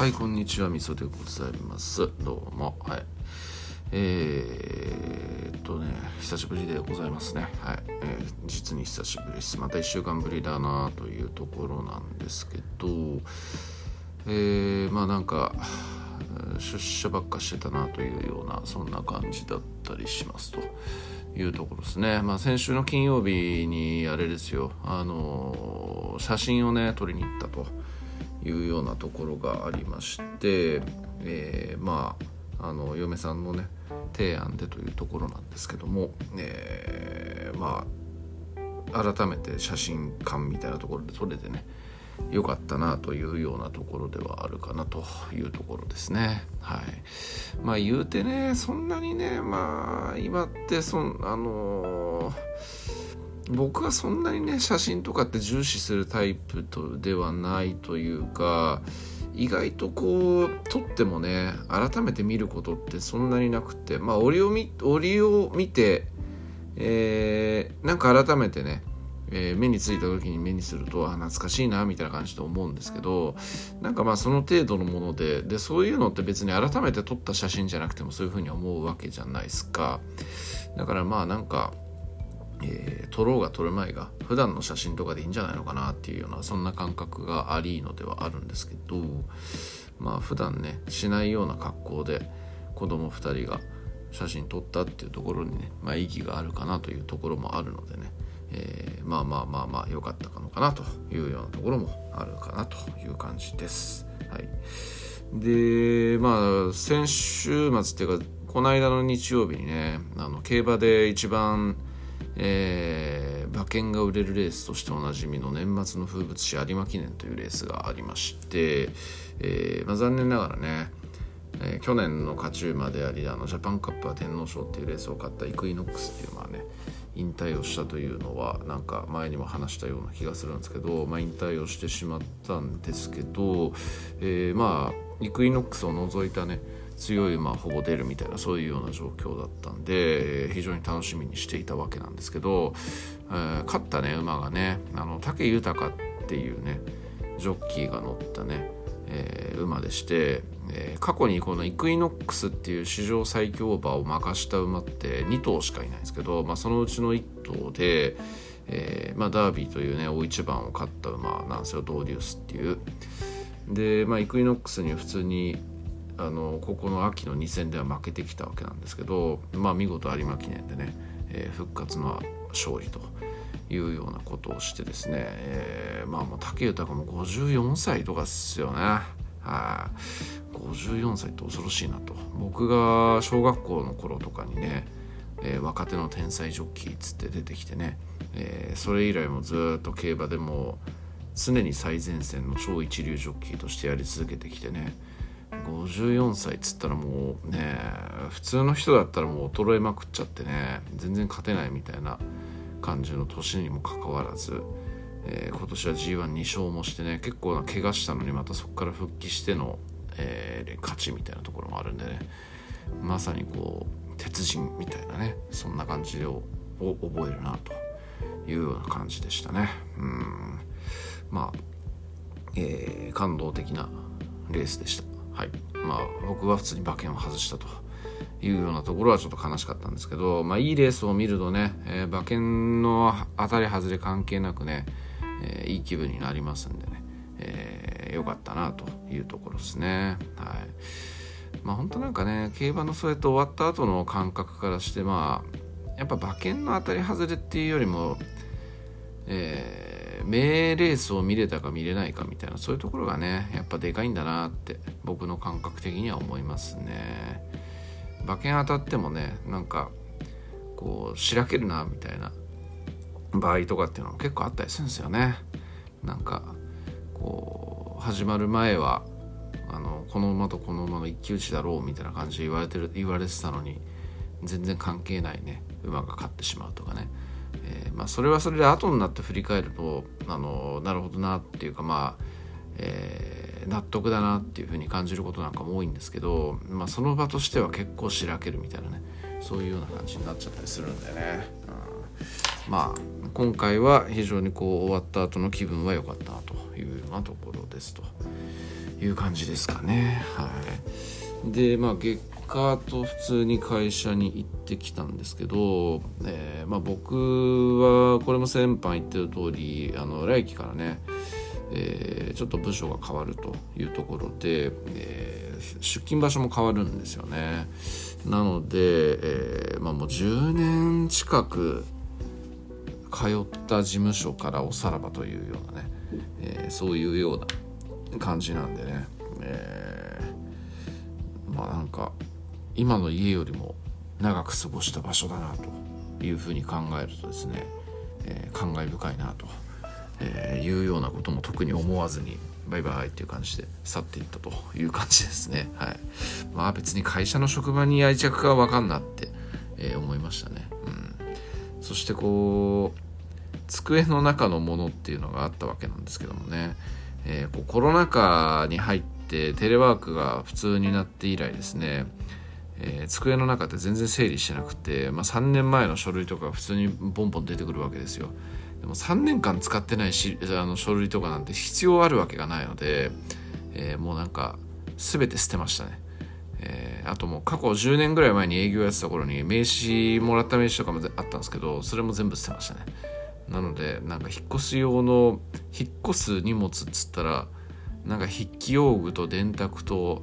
はいこんにちはみそでございます。どうも。はい。えー、っとね久しぶりでございますね。はい、えー、実に久しぶりです。また1週間ぶりだなというところなんですけどえー、まあなんか出社ばっかしてたなというようなそんな感じだったりしますというところですね。まあ先週の金曜日にあれですよ、あの写真をね撮りに行ったと。いうようなところがありまして、えー、まああの嫁さんのね提案でというところなんですけども、えー、まあ改めて写真館みたいなところで撮れてね良かったなというようなところではあるかなというところですね。はい。まあ言うてね、そんなにね、まあ今ってそん、あのー、僕はそんなにね、写真とかって重視するタイプとではないというか、意外とこう撮ってもね改めて見ることってそんなになくてまあ折を見折を見て、えー、なんか改めてねえー、目についた時に目にするとあ懐かしいなみたいな感じで思うんですけどなんかまあその程度のものででそういうのって別に改めて撮った写真じゃなくてもそういうふうに思うわけじゃないですか。だからまあなんか、えー、撮ろうが撮る前が普段の写真とかでいいんじゃないのかなっていうようなそんな感覚がありのではあるんですけどまあ普段ねしないような格好で子供2人が写真撮ったっていうところにね、まあ、意義があるかなというところもあるのでねえー、まあまあまあまあ良かったのかなというようなところもあるかなという感じです。はい、でまあ先週末っていうかこの間の日曜日にねあの競馬で一番、えー、馬券が売れるレースとしておなじみの年末の風物詩有馬記念というレースがありまして、えーまあ、残念ながらねえー、去年の勝ち馬でありあのジャパンカップは天皇賞っていうレースを勝ったイクイノックスっていうまあね引退をしたというのはなんか前にも話したような気がするんですけど、まあ、引退をしてしまったんですけど、えー、まあイクイノックスを除いたね強い馬ほぼ出るみたいなそういうような状況だったんで、非常に楽しみにしていたわけなんですけど、えー、勝ったね馬がねあの武豊っていうねジョッキーが乗ったねえー、馬でして、え、過去にこのイクイノックスっていう史上最強馬を任した馬って2頭しかいないんですけど、まあ、そのうちの1頭で、えまあ、ダービーというね大一番を勝った馬なんですよドーデュースっていう。で、まあ、イクイノックスに普通にあのここの秋の2戦では負けてきたわけなんですけど、まあ、見事有馬記念でね、えー、復活の勝利と。いうようなことをしてですね、えー、まあもう武豊も54歳とかっすよね。はい、54歳って恐ろしいなと僕が小学校の頃とかにね、えー、若手の天才ジョッキーっつって出てきてね、えー、それ以来もずっと競馬でも常に最前線の超一流ジョッキーとしてやり続けてきてね54歳っつったらもうね普通の人だったらもう衰えまくっちゃってね全然勝てないみたいな感じの年にもかかわらず、えー、今年は G12 勝もしてね結構な怪我したのにまたそこから復帰しての、えー、勝ちみたいなところもあるんでねまさにこう鉄人みたいなねそんな感じを覚えるなというような感じでしたね。うん。まあ、えー、感動的なレースでした。はいまあ僕は普通に馬券を外したというようなところはちょっと悲しかったんですけど、まあ、いいレースを見るとね、えー、馬券の当たり外れ関係なくね、えー、いい気分になりますんでね、えー、よかったなというところですね。はいまあ、本当なんかね競馬のそうやって終わった後の感覚からしてまあやっぱ馬券の当たり外れっていうよりも、えー、名レースを見れたか見れないかみたいなそういうところがねやっぱでかいんだなって僕の感覚的には思いますね。馬券当たってもねなんかこうしらけるなみたいな場合とかっていうのも結構あったりするんですよねなんかこう始まる前はあのこの馬とこの馬の一騎打ちだろうみたいな感じで言われてる言われてたのに全然関係ないね馬が勝ってしまうとかね、えー、まあ、それはそれで後になって振り返るとあのなるほどなっていうかまあ、えー納得だなっていうふうに感じることなんかも多いんですけど、まあ、その場としては結構しらけるみたいなねそういうような感じになっちゃったりするんでね、うん、まあ今回は非常にこう終わった後の気分は良かったなというようなところですという感じですかね。はい。でまあ月課と普通に会社に行ってきたんですけど、えー、まあ、僕はこれも先般言ってる通りあの来期からね、えー、ちょっと部署が変わるというところで、えー、出勤場所も変わるんですよね。なので、えまあ、もう10年近く通った事務所からおさらばというようなね、えそういうような感じなんでね、えまあなんか今の家よりも長く過ごした場所だなというふうに考えるとですね、えー、感慨深いなと、えー、いうようなことも特に思わずにバイバイっていう感じで去っていったという感じですね。はい。まあ別に会社の職場に愛着がわかんなって、えー、思いましたね。うん。そしてこう、机の中のものっていうのがあったわけなんですけどもね、えー、こうコロナ禍に入ってテレワークが普通になって以来ですね、えー、机の中って全然整理してなくて、まあ、3年前の書類とか普通にボンボン出てくるわけですよ。でも3年間使ってないしあの書類とかなんて必要あるわけがないので、えー、もうなんか全て捨てましたね。えー、あともう過去10年ぐらい前に営業やってた頃に名刺もらった名刺とかもあったんですけどそれも全部捨てましたね。なのでなんか引っ越し用の引っ越す荷物っつったらなんか筆記用具と電卓と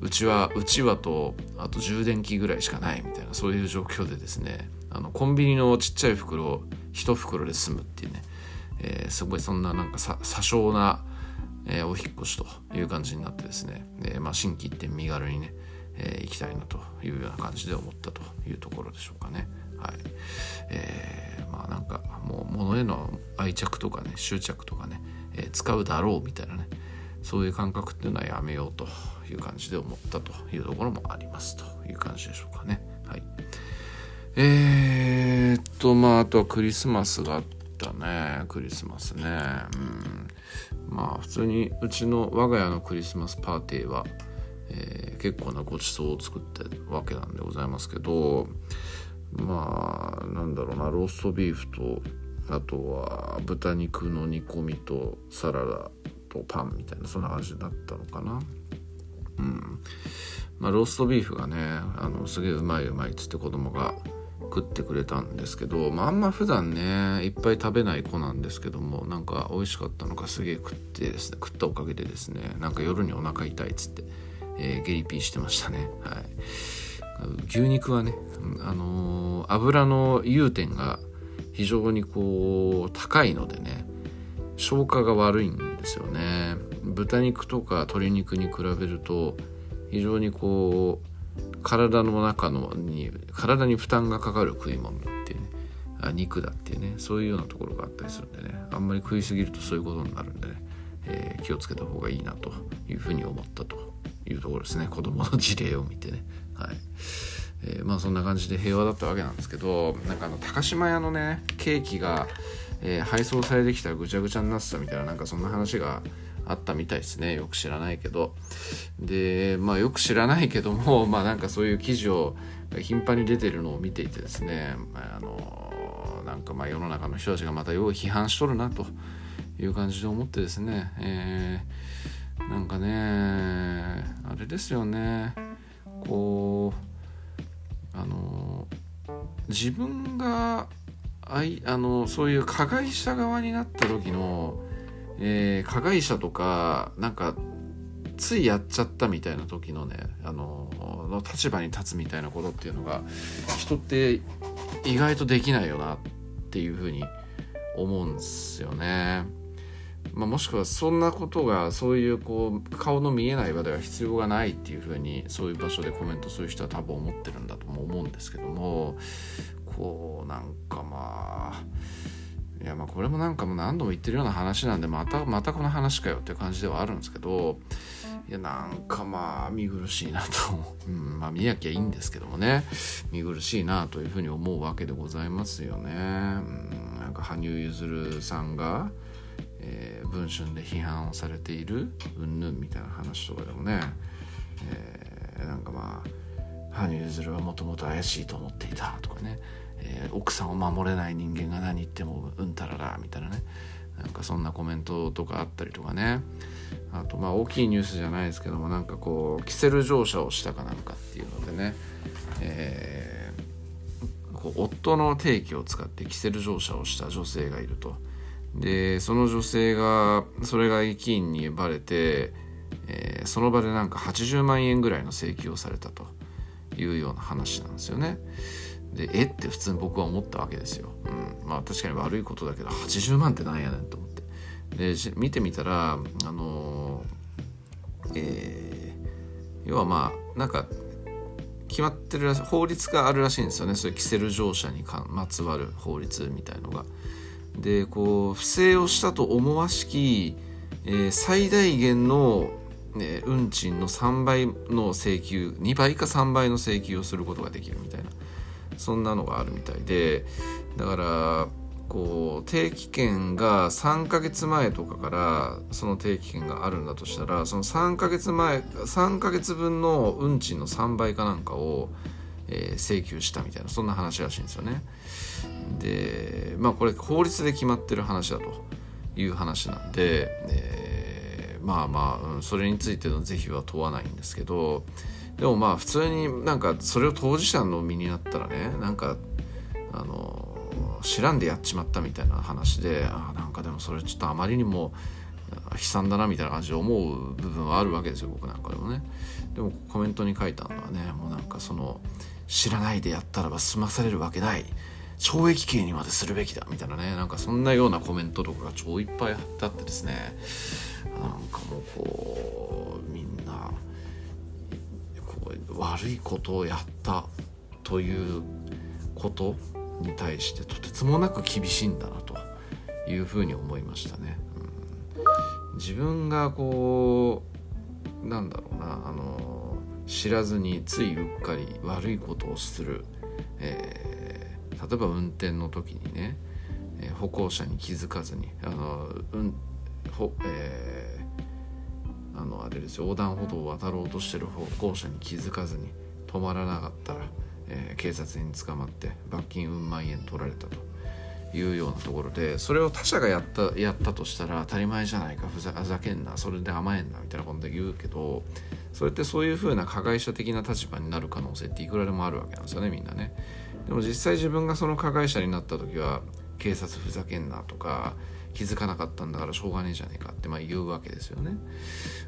うちはうちわとあと充電器ぐらいしかないみたいなそういう状況でですねあのコンビニのちっちゃい袋を1袋で済むっていうね、えー、すごいそんななんかさ詐称な、えー、お引越しという感じになってですね、えー、まあ、新規一点身軽にね、え行きたいなというような感じで思ったというところでしょうかね。はいえー、まあなんかもう物への愛着とかね執着とかね、え使うだろうみたいなねそういう感覚っていうのはやめようという感じで思ったというところもありますという感じでしょうかね。はい。えー、っと、まあ、あとはクリスマスがあったね。クリスマスね。うん。まあ、普通にうちの我が家のクリスマスパーティーは、えー、結構なごちそうを作ってるわけなんでございますけど、まあ、なんだろうな、ローストビーフと、あとは豚肉の煮込みとサラダとパンみたいなそんな感じだったのかなうんまあ、ローストビーフがねあのすげえうまいうまいっつって子供が食ってくれたんですけど、まあ、あんま普段ねいっぱい食べない子なんですけどもなんか美味しかったのかすげえ食ってですね食ったおかげでですねなんか夜にお腹痛いっつって、えー、ゲリピーしてましたねはい牛肉はね、あのー、油の融点が非常にこう高いのでね消化が悪いんですよね。豚肉とか鶏肉に比べると非常にこう体の中のに体に負担がかかる食い物っていうねあ肉だっていうねそういうようなところがあったりするんでねあんまり食いすぎるとそういうことになるんでね、えー、気をつけた方がいいなというふうに思ったというところですね。子供の事例を見てね。はい。えー、まあそんな感じで平和だったわけなんですけどなんかあの高島屋のねケーキがえー、配送されてきたらぐちゃぐちゃになってたみたいななんかそんな話があったみたいですね。よく知らないけど。でまあよく知らないけども まあなんかそういう記事を頻繁に出てるのを見ていてですね。まあのなんかまあ世の中の人たちがまたよう批判しとるなという感じで思ってですね、えー、なんかねあれですよね。こうあの自分があいあのそういう加害者側になった時の、えー、加害者とかなんかついやっちゃったみたいな時のねあのの立場に立つみたいなことっていうのが人って意外とできないよなっていうふうに思うんですよね。まあ、もしくはそんなことがそういうこう顔の見えない場では必要がないっていうふうにそういう場所でコメントする人は多分思ってるんだとも思うんですけどもこうなんかまあいやまあこれもなんかもう何度も言ってるような話なんでまたまたこの話かよっていう感じではあるんですけどいやなんかまあ見苦しいなと、う。ん、まあ見なきゃいいんですけどもね。見苦しいなというふうに思うわけでございますよね。うん、なんか羽生結弦さんが、えー、文春で批判をされているうんぬんみたいな話とかでもね、えー、なんかまあ羽生結弦はもともと怪しいと思っていたとかね。えー、奥さんを守れない人間が何言ってもうんたららみたいなね。なんかそんなコメントとかあったりとかね。あとまあ大きいニュースじゃないですけどもなんかこうキセル乗車をしたかなんかっていうのでね、えー、こう夫の定期を使ってキセル乗車をした女性がいると。でその女性がそれが駅員にバレて、えー、その場でなんか80万円ぐらいの請求をされたというような話なんですよね。でえ？って普通に僕は思ったわけですよ。うん、まあ確かに悪いことだけど80万ってなんやねんと思って。で見てみたらあのえー、要はまあなんか決まってる法律があるらしいんですよねそういうキセル乗車にまつわる法律みたいのが。でこう不正をしたと思わしき、えー、最大限の、ね、運賃の3倍の請求2倍か3倍の請求をすることができるみたいなそんなのがあるみたいでだからこう定期券が3ヶ月前とかからその定期券があるんだとしたらその3ヶ月前3ヶ月分の運賃の3倍かなんかを、えー、請求したみたいなそんな話らしいんですよね。でまあこれ法律で決まってる話だという話なんで、えー、まあまあ、うん、それについての是非は問わないんですけどでもまあ普通になんかそれを当事者の身になったらねなんかあの知らんでやっちまったみたいな話であなんかでもそれちょっとあまりにも悲惨だなみたいな感じで思う部分はあるわけですよ僕なんかでもね。でもコメントに書いたのはねもうなんかその知らないでやったらば済まされるわけない。懲役刑にまでするべきだみたいなね。なんかそんなようなコメントとかが超いっぱい貼ってあってですね。なんかもうこう悪いことをやったということに対してとてつもなく厳しいんだなというふうに思いましたね。うん、自分がこうなんだろうなあの知らずについうっかり悪いことをする、えー、例えば運転の時にね、えー、歩行者に気づかずにあの、うんほえー、あのあれですよ横断歩道を渡ろうとしてる歩行者に気づかずに止まらなかったらえー、警察に捕まって罰金うん万円取られたというようなところでそれを他者がやったやったとしたら当たり前じゃないかふざけんなそれで甘えんなみたいなことで言うけどそれってそういう風な加害者的な立場になる可能性っていくらでもあるわけなんですよねみんなね。でも実際自分がその加害者になった時は警察ふざけんなとか気づかなかったんだからしょうがねえじゃねえかってまあ言うわけですよね。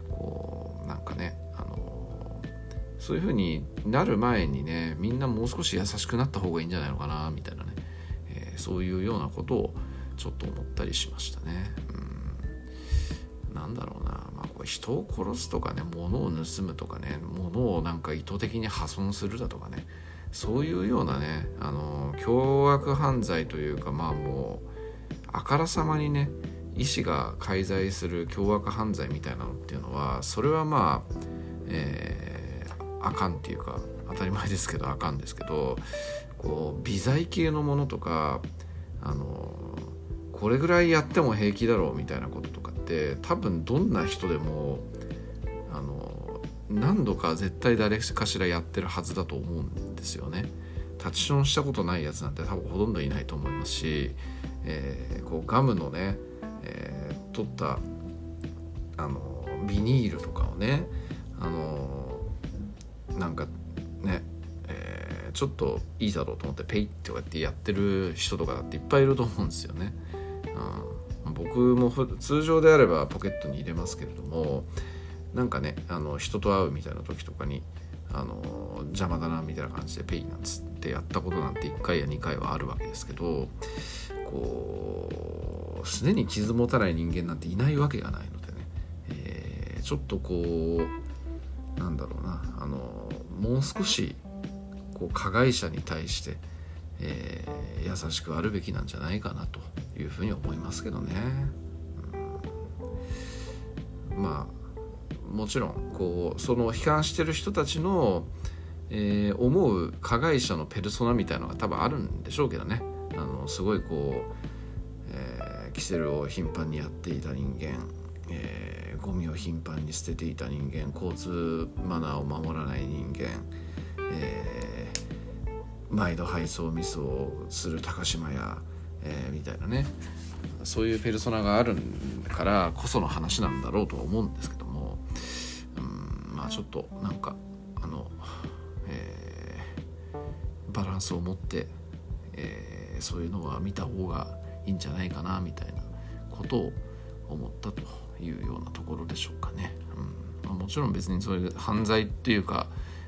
こうなんかねあのそういう風になる前にねみんなもう少し優しくなった方がいいんじゃないのかなみたいなね、えー、そういうようなことをちょっと思ったりしましたね。うんなんだろうな、まあ、これ人を殺すとかね物を盗むとかね物をなんか意図的に破損するだとかねそういうようなねあの凶悪犯罪というかまあもうあからさまにね医師が介在する凶悪犯罪みたいなのっていうのはそれはまあ、えーあかんっていうか当たり前ですけどあかんですけどこう微罪系のものとかあのこれぐらいやっても平気だろうみたいなこととかって多分どんな人でもあの何度か絶対誰かしらやってるはずだと思うんですよね。タッチションしたことないやつなんて多分ほとんどいないと思いますし、えー、こうガムのね、えー、取ったあのビニールとかをねあのなんかね、えー、ちょっといいだろうと思ってペイってこうやってやってる人とかだっていっぱいいると思うんですよね。うん、僕も通常であればポケットに入れますけれどもなんかねあの人と会うみたいな時とかにあの邪魔だなみたいな感じでペイなんつってやったことなんて1回や2回はあるわけですけどこうすでに傷持たない人間なんていないわけがないのでね、えー、ちょっとこうなんだろうなあのもう少しこう加害者に対して、えー、優しくあるべきなんじゃないかなというふうに思いますけどね。うん、まあもちろんこうその悲観してる人たちの、えー、思う加害者のペルソナみたいのが多分あるんでしょうけどね。あのすごいこう、えー、キセルを頻繁にやっていた人間、えーゴミを頻繁に捨てていた人間交通マナーを守らない人間、えー、毎度配送ミスをする高島屋、えー、みたいなねそういうペルソナがあるからこその話なんだろうとは思うんですけどもうんまあちょっとなんかあの、えー、バランスを持って、えー、そういうのは見た方がいいんじゃないかなみたいなことを思ったというようなところでしょうかね。うんまあ、もちろん別にそれ犯罪っていうか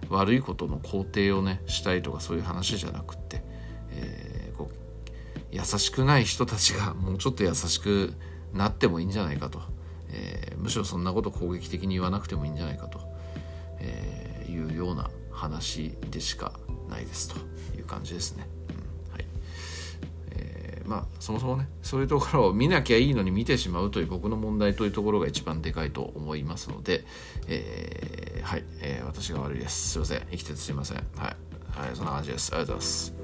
悪いことの肯定をねしたいとかそういう話じゃなくって、えー、こう優しくない人たちがもうちょっと優しくなってもいいんじゃないかと、えー、むしろそんなこと攻撃的に言わなくてもいいんじゃないかと、えー、いうような話でしかないですという感じですね。まあそもそもねそういうところを見なきゃいいのに見てしまうという僕の問題というところが一番でかいと思いますので、えー、はい、えー、私が悪いです。すいません。生きててすいません。はい、はい、そんな感じです。ありがとうございます。